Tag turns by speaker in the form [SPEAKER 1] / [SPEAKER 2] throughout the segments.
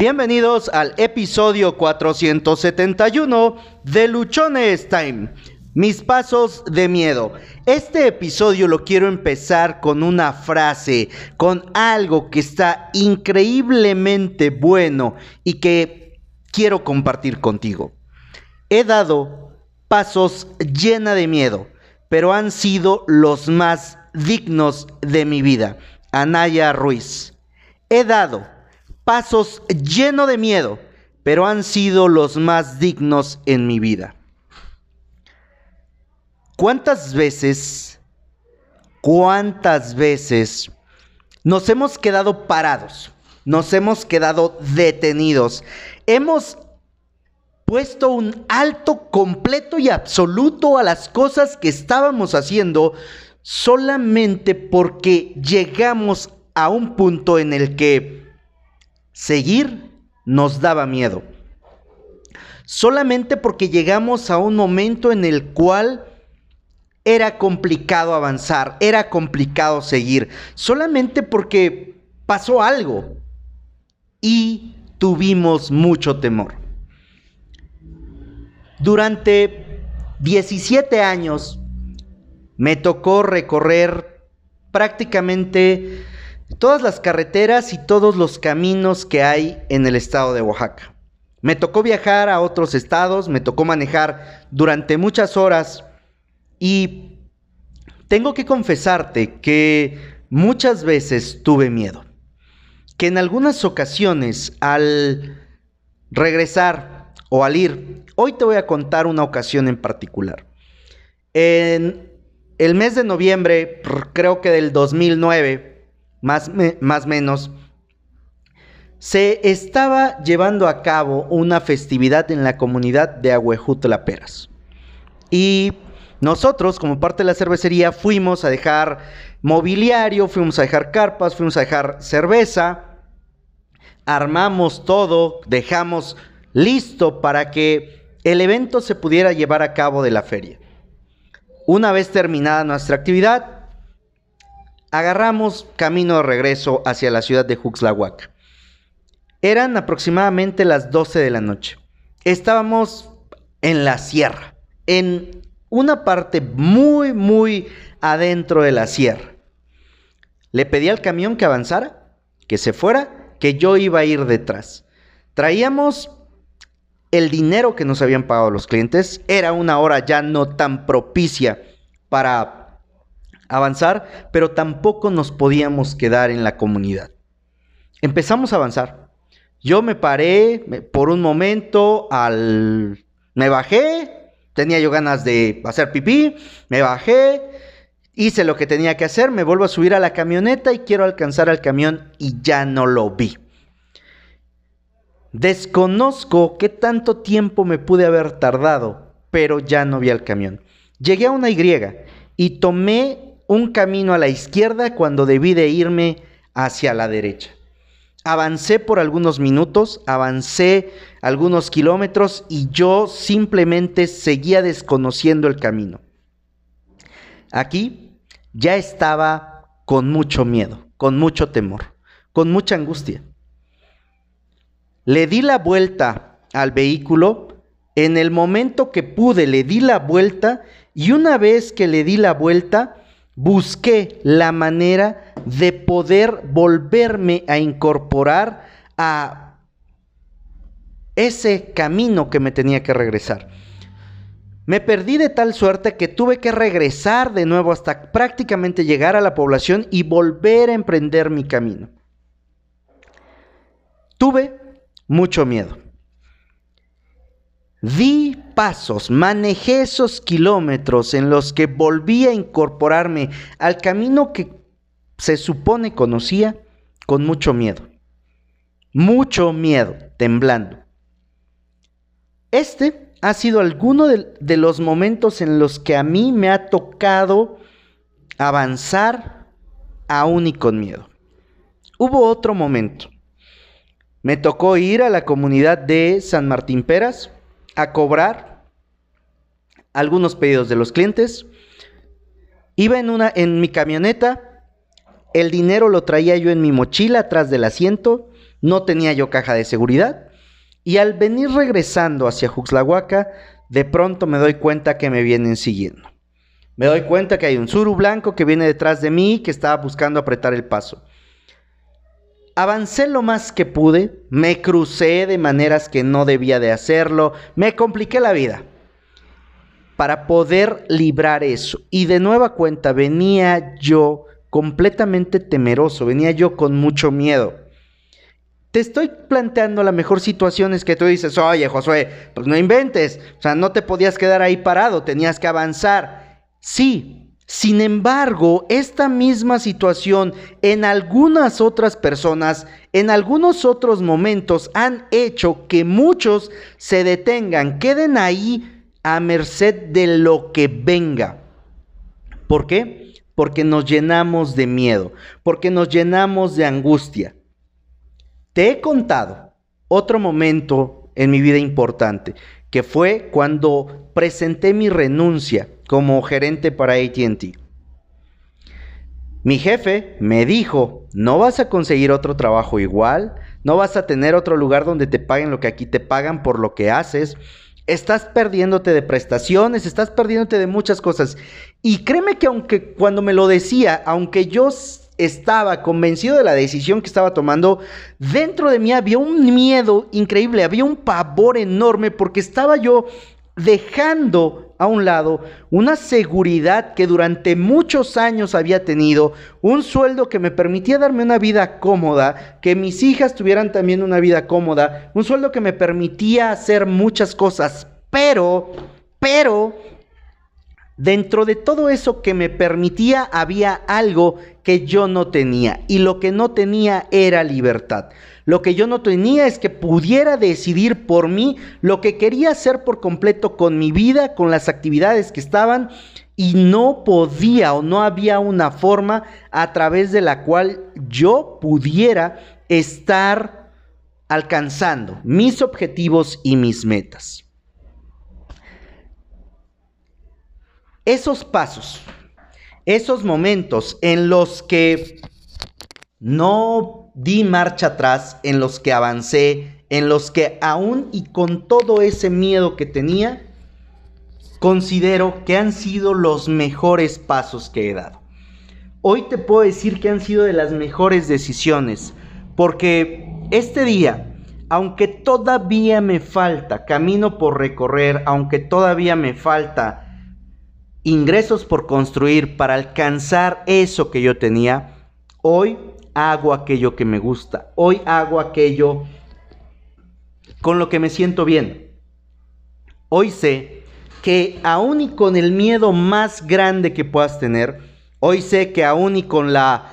[SPEAKER 1] Bienvenidos al episodio 471 de Luchones Time. Mis pasos de miedo. Este episodio lo quiero empezar con una frase, con algo que está increíblemente bueno y que quiero compartir contigo. He dado pasos llena de miedo, pero han sido los más dignos de mi vida. Anaya Ruiz. He dado pasos llenos de miedo, pero han sido los más dignos en mi vida. ¿Cuántas veces, cuántas veces nos hemos quedado parados, nos hemos quedado detenidos, hemos puesto un alto completo y absoluto a las cosas que estábamos haciendo solamente porque llegamos a un punto en el que Seguir nos daba miedo. Solamente porque llegamos a un momento en el cual era complicado avanzar, era complicado seguir. Solamente porque pasó algo y tuvimos mucho temor. Durante 17 años me tocó recorrer prácticamente todas las carreteras y todos los caminos que hay en el estado de Oaxaca. Me tocó viajar a otros estados, me tocó manejar durante muchas horas y tengo que confesarte que muchas veces tuve miedo. Que en algunas ocasiones al regresar o al ir, hoy te voy a contar una ocasión en particular. En el mes de noviembre, creo que del 2009, más, más menos, se estaba llevando a cabo una festividad en la comunidad de Ahuejutla Peras. Y nosotros, como parte de la cervecería, fuimos a dejar mobiliario, fuimos a dejar carpas, fuimos a dejar cerveza, armamos todo, dejamos listo para que el evento se pudiera llevar a cabo de la feria. Una vez terminada nuestra actividad, agarramos camino de regreso hacia la ciudad de Juxlahuaca. Eran aproximadamente las 12 de la noche. Estábamos en la sierra, en una parte muy, muy adentro de la sierra. Le pedí al camión que avanzara, que se fuera, que yo iba a ir detrás. Traíamos el dinero que nos habían pagado los clientes. Era una hora ya no tan propicia para avanzar, pero tampoco nos podíamos quedar en la comunidad. Empezamos a avanzar. Yo me paré por un momento al... Me bajé, tenía yo ganas de hacer pipí, me bajé, hice lo que tenía que hacer, me vuelvo a subir a la camioneta y quiero alcanzar al camión y ya no lo vi. Desconozco qué tanto tiempo me pude haber tardado, pero ya no vi al camión. Llegué a una Y y tomé un camino a la izquierda cuando debí de irme hacia la derecha. Avancé por algunos minutos, avancé algunos kilómetros y yo simplemente seguía desconociendo el camino. Aquí ya estaba con mucho miedo, con mucho temor, con mucha angustia. Le di la vuelta al vehículo, en el momento que pude le di la vuelta y una vez que le di la vuelta, busqué la manera de poder volverme a incorporar a ese camino que me tenía que regresar. Me perdí de tal suerte que tuve que regresar de nuevo hasta prácticamente llegar a la población y volver a emprender mi camino. Tuve mucho miedo. Di pasos, manejé esos kilómetros en los que volví a incorporarme al camino que se supone conocía con mucho miedo. Mucho miedo, temblando. Este ha sido alguno de, de los momentos en los que a mí me ha tocado avanzar aún y con miedo. Hubo otro momento. Me tocó ir a la comunidad de San Martín Peras, a cobrar algunos pedidos de los clientes. Iba en, una, en mi camioneta, el dinero lo traía yo en mi mochila atrás del asiento, no tenía yo caja de seguridad. Y al venir regresando hacia Juxlahuaca, de pronto me doy cuenta que me vienen siguiendo. Me doy cuenta que hay un suru blanco que viene detrás de mí que estaba buscando apretar el paso. Avancé lo más que pude, me crucé de maneras que no debía de hacerlo, me compliqué la vida para poder librar eso. Y de nueva cuenta venía yo completamente temeroso, venía yo con mucho miedo. Te estoy planteando la mejor situación es que tú dices, oye Josué, pues no inventes, o sea, no te podías quedar ahí parado, tenías que avanzar. Sí, sin embargo, esta misma situación en algunas otras personas, en algunos otros momentos, han hecho que muchos se detengan, queden ahí a merced de lo que venga. ¿Por qué? Porque nos llenamos de miedo, porque nos llenamos de angustia. Te he contado otro momento en mi vida importante, que fue cuando presenté mi renuncia como gerente para ATT. Mi jefe me dijo, no vas a conseguir otro trabajo igual, no vas a tener otro lugar donde te paguen lo que aquí te pagan por lo que haces, estás perdiéndote de prestaciones, estás perdiéndote de muchas cosas. Y créeme que aunque cuando me lo decía, aunque yo estaba convencido de la decisión que estaba tomando, dentro de mí había un miedo increíble, había un pavor enorme porque estaba yo dejando a un lado una seguridad que durante muchos años había tenido, un sueldo que me permitía darme una vida cómoda, que mis hijas tuvieran también una vida cómoda, un sueldo que me permitía hacer muchas cosas, pero, pero, dentro de todo eso que me permitía había algo que yo no tenía y lo que no tenía era libertad. Lo que yo no tenía es que pudiera decidir por mí lo que quería hacer por completo con mi vida, con las actividades que estaban y no podía o no había una forma a través de la cual yo pudiera estar alcanzando mis objetivos y mis metas. Esos pasos, esos momentos en los que no di marcha atrás, en los que avancé, en los que aún y con todo ese miedo que tenía, considero que han sido los mejores pasos que he dado. Hoy te puedo decir que han sido de las mejores decisiones, porque este día, aunque todavía me falta camino por recorrer, aunque todavía me falta ingresos por construir para alcanzar eso que yo tenía, hoy hago aquello que me gusta, hoy hago aquello con lo que me siento bien. Hoy sé que aún y con el miedo más grande que puedas tener, hoy sé que aún y con la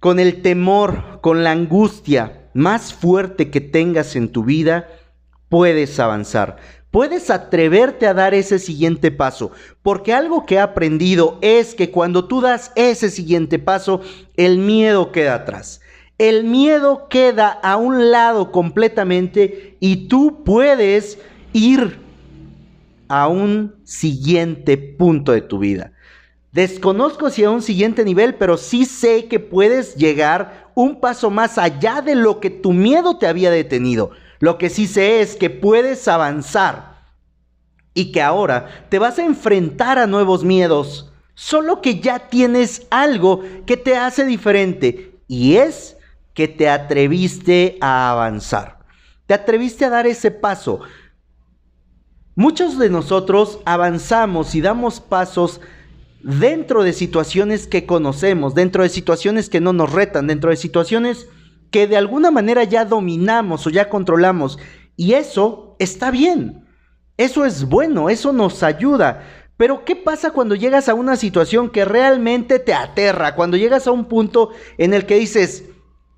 [SPEAKER 1] con el temor, con la angustia más fuerte que tengas en tu vida, puedes avanzar puedes atreverte a dar ese siguiente paso. Porque algo que he aprendido es que cuando tú das ese siguiente paso, el miedo queda atrás. El miedo queda a un lado completamente y tú puedes ir a un siguiente punto de tu vida. Desconozco si a un siguiente nivel, pero sí sé que puedes llegar un paso más allá de lo que tu miedo te había detenido. Lo que sí sé es que puedes avanzar y que ahora te vas a enfrentar a nuevos miedos, solo que ya tienes algo que te hace diferente y es que te atreviste a avanzar. Te atreviste a dar ese paso. Muchos de nosotros avanzamos y damos pasos dentro de situaciones que conocemos, dentro de situaciones que no nos retan, dentro de situaciones que de alguna manera ya dominamos o ya controlamos. Y eso está bien. Eso es bueno, eso nos ayuda. Pero ¿qué pasa cuando llegas a una situación que realmente te aterra? Cuando llegas a un punto en el que dices,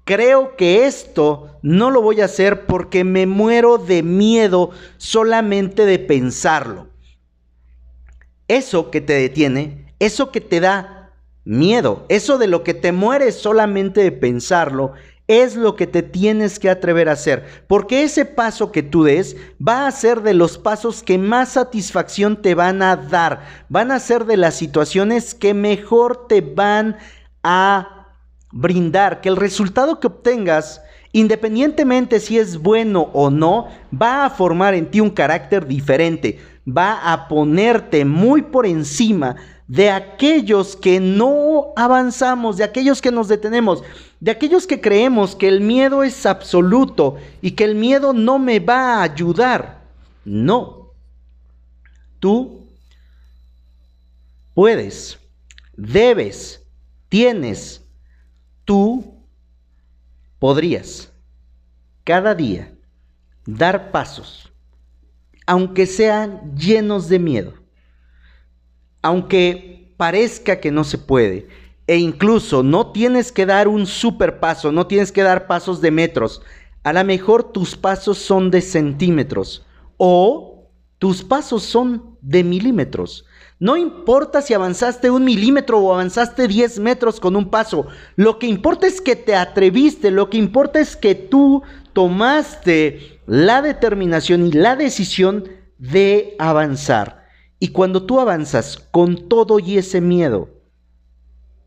[SPEAKER 1] creo que esto no lo voy a hacer porque me muero de miedo solamente de pensarlo. Eso que te detiene, eso que te da miedo, eso de lo que te mueres solamente de pensarlo, es lo que te tienes que atrever a hacer, porque ese paso que tú des va a ser de los pasos que más satisfacción te van a dar, van a ser de las situaciones que mejor te van a brindar, que el resultado que obtengas independientemente si es bueno o no, va a formar en ti un carácter diferente, va a ponerte muy por encima de aquellos que no avanzamos, de aquellos que nos detenemos, de aquellos que creemos que el miedo es absoluto y que el miedo no me va a ayudar. No. Tú puedes, debes, tienes, tú podrías cada día dar pasos, aunque sean llenos de miedo, aunque parezca que no se puede, e incluso no tienes que dar un super paso, no tienes que dar pasos de metros, a lo mejor tus pasos son de centímetros o tus pasos son de milímetros. No importa si avanzaste un milímetro o avanzaste 10 metros con un paso. Lo que importa es que te atreviste. Lo que importa es que tú tomaste la determinación y la decisión de avanzar. Y cuando tú avanzas con todo y ese miedo,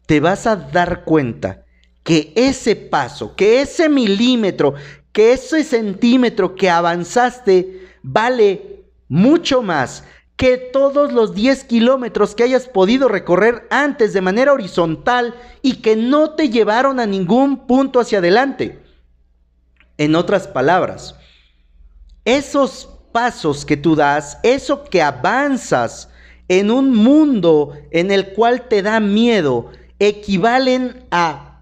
[SPEAKER 1] te vas a dar cuenta que ese paso, que ese milímetro, que ese centímetro que avanzaste vale mucho más que todos los 10 kilómetros que hayas podido recorrer antes de manera horizontal y que no te llevaron a ningún punto hacia adelante. En otras palabras, esos pasos que tú das, eso que avanzas en un mundo en el cual te da miedo, equivalen a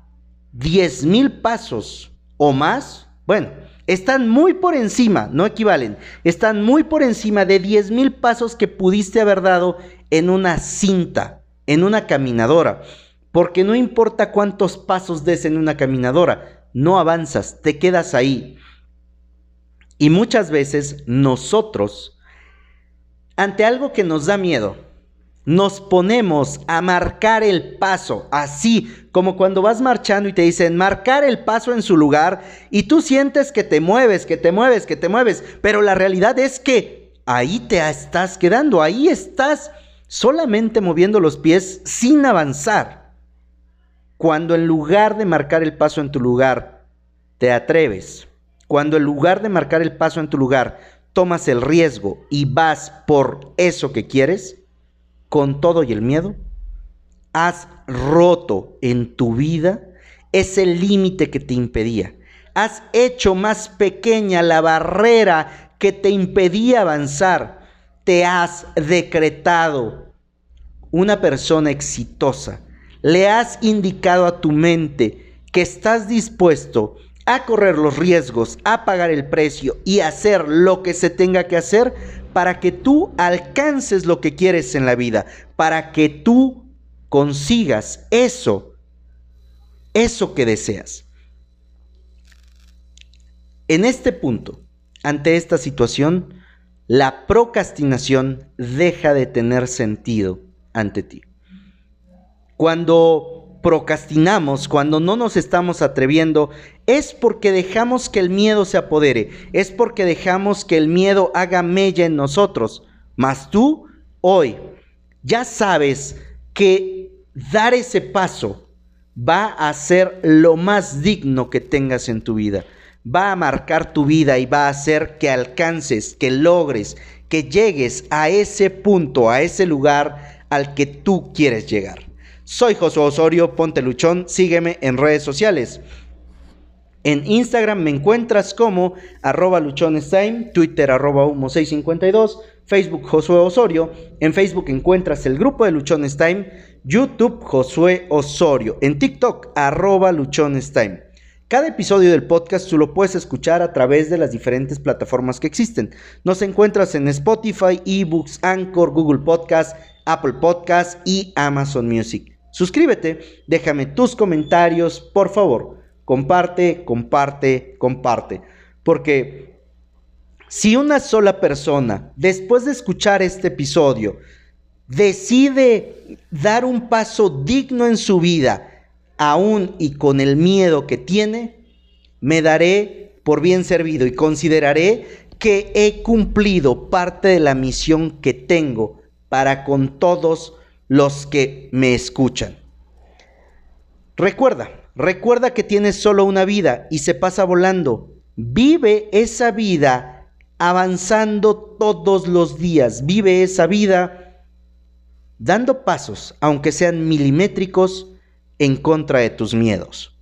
[SPEAKER 1] 10 mil pasos o más. Bueno, están muy por encima, no equivalen, están muy por encima de 10 mil pasos que pudiste haber dado en una cinta, en una caminadora. Porque no importa cuántos pasos des en una caminadora, no avanzas, te quedas ahí. Y muchas veces nosotros, ante algo que nos da miedo, nos ponemos a marcar el paso, así como cuando vas marchando y te dicen marcar el paso en su lugar y tú sientes que te mueves, que te mueves, que te mueves, pero la realidad es que ahí te estás quedando, ahí estás solamente moviendo los pies sin avanzar. Cuando en lugar de marcar el paso en tu lugar, te atreves, cuando en lugar de marcar el paso en tu lugar, tomas el riesgo y vas por eso que quieres, con todo y el miedo, has roto en tu vida ese límite que te impedía. Has hecho más pequeña la barrera que te impedía avanzar. Te has decretado una persona exitosa. Le has indicado a tu mente que estás dispuesto a correr los riesgos, a pagar el precio y hacer lo que se tenga que hacer para que tú alcances lo que quieres en la vida, para que tú consigas eso, eso que deseas. En este punto, ante esta situación, la procrastinación deja de tener sentido ante ti. Cuando procrastinamos, cuando no nos estamos atreviendo, es porque dejamos que el miedo se apodere, es porque dejamos que el miedo haga mella en nosotros. Mas tú, hoy, ya sabes que dar ese paso va a ser lo más digno que tengas en tu vida. Va a marcar tu vida y va a hacer que alcances, que logres, que llegues a ese punto, a ese lugar al que tú quieres llegar. Soy Josué Osorio, ponte luchón, sígueme en redes sociales. En Instagram me encuentras como arroba luchonestime, Twitter arroba humo652, Facebook Josué Osorio. En Facebook encuentras el grupo de Luchones Time, YouTube Josué Osorio, en TikTok arroba. Cada episodio del podcast tú lo puedes escuchar a través de las diferentes plataformas que existen. Nos encuentras en Spotify, eBooks, Anchor, Google Podcast, Apple Podcast y Amazon Music. Suscríbete, déjame tus comentarios, por favor. Comparte, comparte, comparte. Porque si una sola persona, después de escuchar este episodio, decide dar un paso digno en su vida, aún y con el miedo que tiene, me daré por bien servido y consideraré que he cumplido parte de la misión que tengo para con todos los que me escuchan. Recuerda, Recuerda que tienes solo una vida y se pasa volando. Vive esa vida avanzando todos los días. Vive esa vida dando pasos, aunque sean milimétricos, en contra de tus miedos.